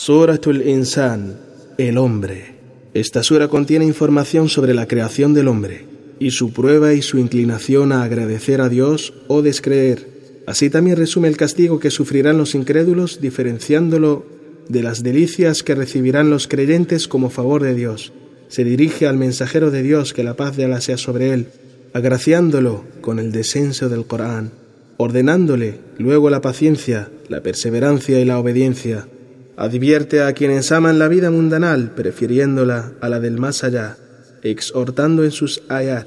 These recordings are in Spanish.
Suratul Insan, el hombre. Esta sura contiene información sobre la creación del hombre y su prueba y su inclinación a agradecer a Dios o descreer. Así también resume el castigo que sufrirán los incrédulos, diferenciándolo de las delicias que recibirán los creyentes como favor de Dios. Se dirige al mensajero de Dios, que la paz de Allah sea sobre él, agraciándolo con el descenso del Corán, ordenándole luego la paciencia, la perseverancia y la obediencia Advierte a quienes aman la vida mundanal, prefiriéndola a la del más allá, exhortando en sus ayat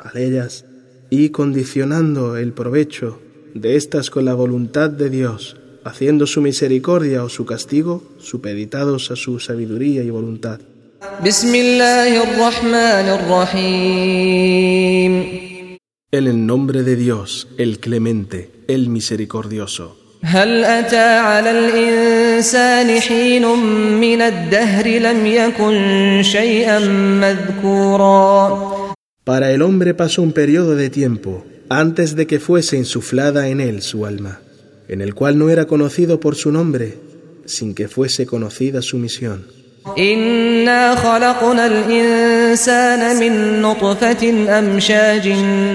a ellas y condicionando el provecho de estas con la voluntad de Dios, haciendo su misericordia o su castigo supeditados a su sabiduría y voluntad. En el nombre de Dios, el clemente, el misericordioso. هل أتى على الإنسان حين من الدهر لم يكن شيئا مذكورا Para el hombre pasó un periodo de tiempo antes de que fuese insuflada en él su alma, en el cual no era conocido por su nombre, sin que fuese conocida su misión. إنا خلقنا الإنسان من نطفة أمشاج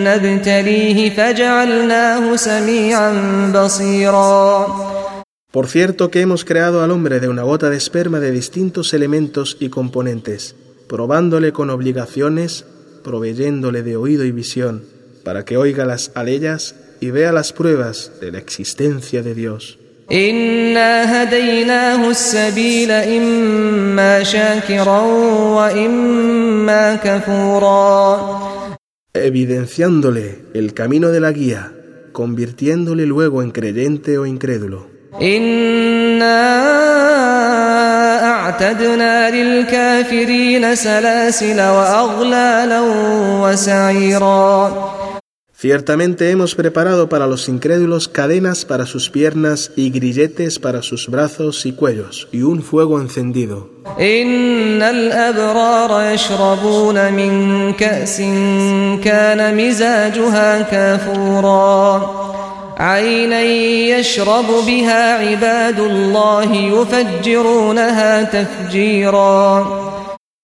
نبتليه فجعلناه سميعا بصيرا Por cierto que hemos creado al hombre de una gota de esperma de distintos elementos y componentes, probándole con obligaciones, proveyéndole de oído y visión, para que oiga las aleyas y vea las pruebas de la existencia de Dios. إنا هديناه السبيل إما شاكرا وإما كفورا evidenciándole el camino de la guía, convirtiéndole luego en creyente o incrédulo. Ciertamente hemos preparado para los incrédulos cadenas para sus piernas y grilletes para sus brazos y cuellos, y un fuego encendido.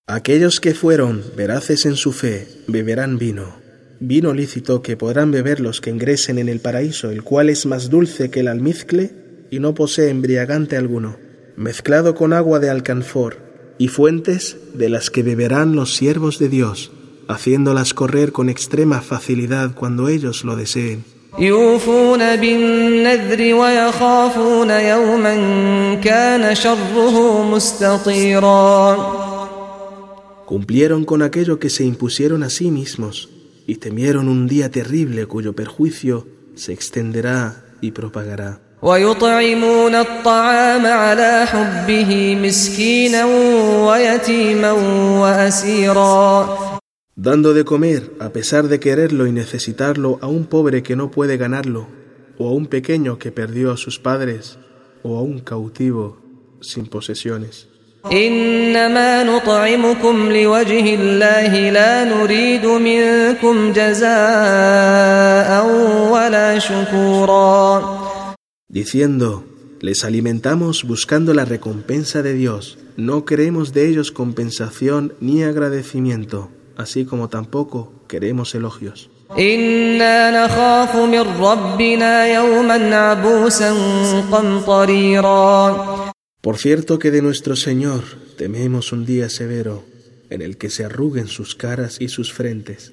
Aquellos que fueron veraces en su fe beberán vino vino lícito que podrán beber los que ingresen en el paraíso, el cual es más dulce que el almizcle y no posee embriagante alguno, mezclado con agua de alcanfor, y fuentes de las que beberán los siervos de Dios, haciéndolas correr con extrema facilidad cuando ellos lo deseen. Cumplieron con aquello que se impusieron a sí mismos y temieron un día terrible cuyo perjuicio se extenderá y propagará. Dando de comer, a pesar de quererlo y necesitarlo, a un pobre que no puede ganarlo, o a un pequeño que perdió a sus padres, o a un cautivo sin posesiones. إنما نطعمكم لوجه الله لا نريد منكم جزاء ولا شكورا Diciendo, les alimentamos buscando la recompensa de Dios, no queremos de ellos compensación ni agradecimiento, así como tampoco queremos elogios. إنا نخاف من ربنا يوما عبوسا قمطريرا Por cierto que de nuestro Señor tememos un día severo en el que se arruguen sus caras y sus frentes.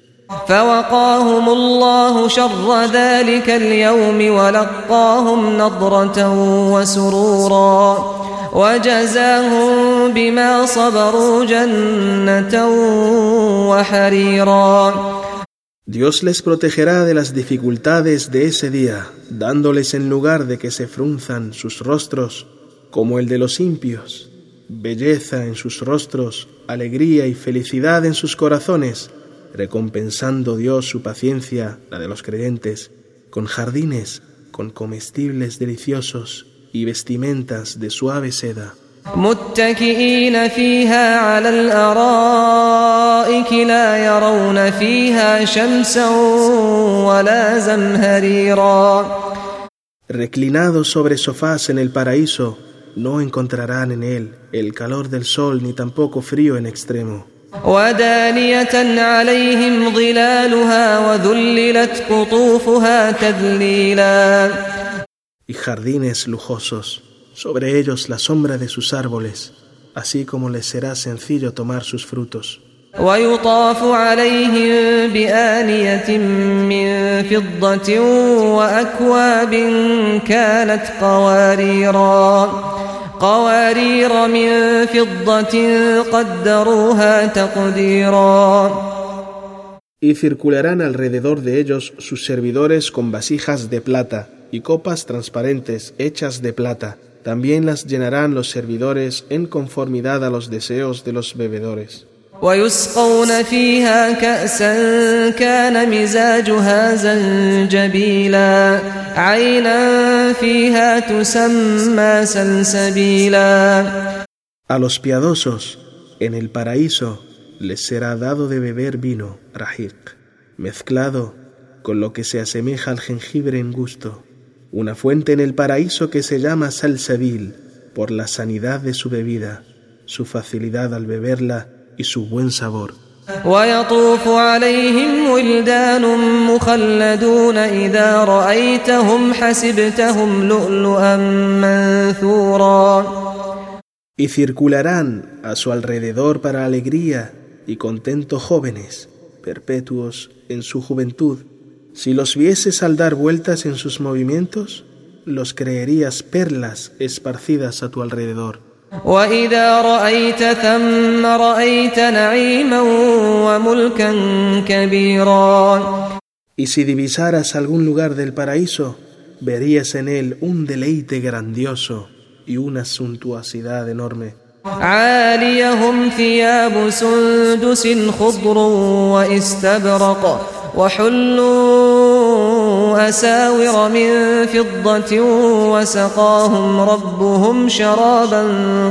Dios les protegerá de las dificultades de ese día, dándoles en lugar de que se frunzan sus rostros como el de los impios, belleza en sus rostros, alegría y felicidad en sus corazones, recompensando Dios su paciencia, la de los creyentes, con jardines, con comestibles deliciosos y vestimentas de suave seda. Reclinados sobre sofás en el paraíso, no encontrarán en él el calor del sol ni tampoco frío en extremo. ودانية عليهم ظلالها وذللت قطوفها تذليلا y jardines lujosos, sobre ellos la sombra de sus árboles, así como les será sencillo tomar sus frutos. ويطاف عليهم بآنية من فضة وأكواب كانت قواريرا قوارير من فضة قدروها تقديرا Y circularán alrededor de ellos sus servidores con vasijas de plata y copas transparentes hechas de plata. También las llenarán los servidores en conformidad a los deseos de los bebedores. ويسقون فيها كأسا كان مزاجها زنجبيلا عينا فيها تسمى سلسبيلا A los piadosos en el paraíso les será dado de beber vino, rajiq, mezclado con lo que se asemeja al jengibre en gusto, una fuente en el paraíso que se llama salsabil por la sanidad de su bebida, su facilidad al beberla y su buen sabor. ويطوف عليهم ولدان مخلدون إذا رأيتهم حسبتهم لؤلؤا منثورا Y circularán a su alrededor para alegría y contento jóvenes, perpetuos en su juventud. Si los vieses al dar vueltas en sus movimientos, los creerías perlas esparcidas a tu alrededor. وإذا رأيت ثم رأيت نعيما وملكا كبيرا Y si divisaras algún lugar del paraíso, verías en él un deleite grandioso y una suntuosidad enorme. عاليهم ثياب سندس خضر واستبرق وحلوا أساور من فضة وسقاهم ربهم شرابا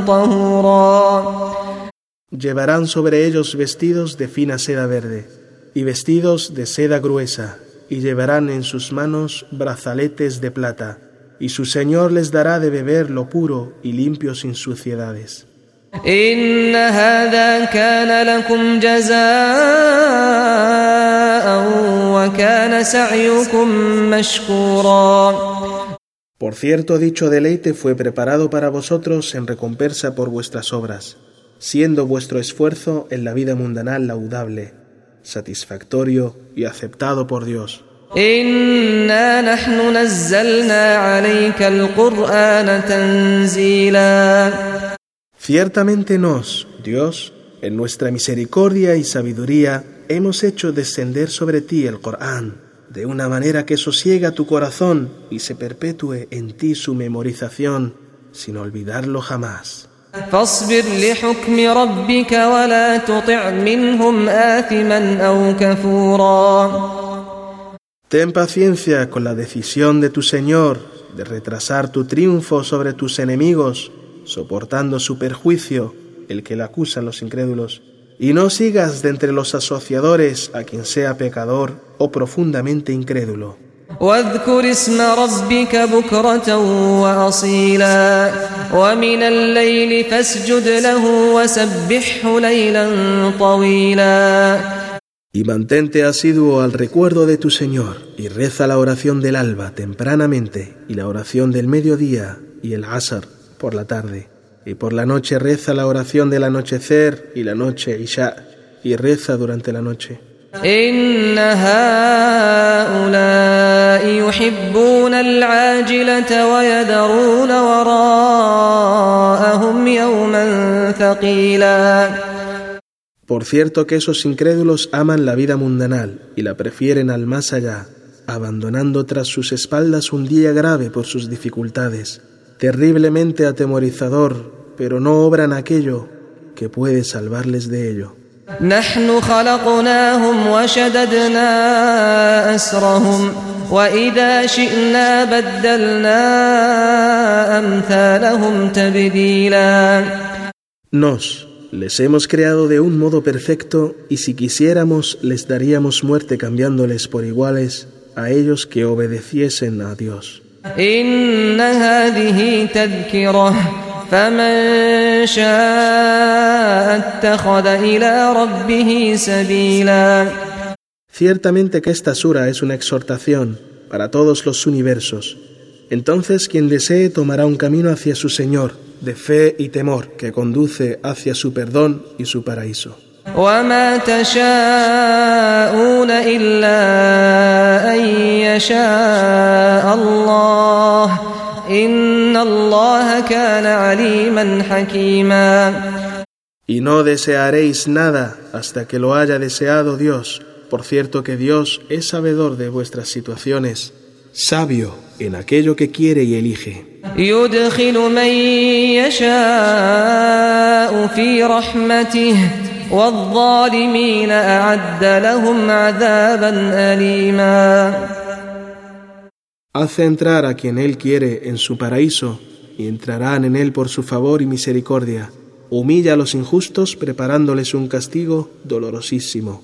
طهورا Llevarán sobre ellos vestidos de fina seda verde y vestidos de seda gruesa, y llevarán en sus manos brazaletes de plata, y su Señor les dará de beber lo puro y limpio sin suciedades. إن هذا كان لكم جزاء وكان سعيكم مشكورا Por cierto, dicho deleite fue preparado para vosotros en recompensa por vuestras obras, siendo vuestro esfuerzo en la vida mundanal laudable, satisfactorio y aceptado por Dios. Ciertamente nos, Dios, en nuestra misericordia y sabiduría, hemos hecho descender sobre ti el Corán de una manera que sosiega tu corazón y se perpetúe en ti su memorización, sin olvidarlo jamás. فاصبر لحكم ربك ولا تطع منهم آثما أو كفورا Ten paciencia con la decisión de tu Señor de retrasar tu triunfo sobre tus enemigos, soportando su perjuicio, el que le acusan los incrédulos, y no sigas de entre los asociadores a quien sea pecador o profundamente incrédulo. واذكر اسم ربك بكرة وأصيلا ومن الليل فاسجد له وسبحه ليلا طويلا Y mantente asiduo al recuerdo de tu Señor, y reza la oración del alba tempranamente, y la oración del mediodía, y el asar por la tarde. Y por la noche reza la oración del anochecer, y la noche isha, y reza durante la noche. إن هؤلاء يحبون العاجلة ويذرون وراءهم يوما ثقيلا Por cierto que esos incrédulos aman la vida mundanal y la prefieren al más allá, abandonando tras sus espaldas un día grave por sus dificultades, terriblemente atemorizador, pero no obran aquello que puede salvarles de ello. نحن خلقناهم وشددنا أسرهم وإذا شئنا بدلنا أمثالهم تبديلا Nos, les hemos creado de un modo perfecto y si quisiéramos les daríamos muerte cambiándoles por iguales a ellos que obedeciesen a Dios. إن هذه تذكرة فمن شاء اتخذ إلى ربه سبيلا Ciertamente que esta sura es una exhortación para todos los universos. Entonces quien desee tomará un camino hacia su Señor, de fe y temor, que conduce hacia su perdón y su paraíso. وما تشاءون إلا أن يشاء الله Y no desearéis nada hasta que lo haya deseado Dios. Por cierto que Dios es sabedor de vuestras situaciones, sabio en aquello que quiere y elige. Hace entrar a quien Él quiere en su paraíso y entrarán en Él por su favor y misericordia. Humilla a los injustos preparándoles un castigo dolorosísimo.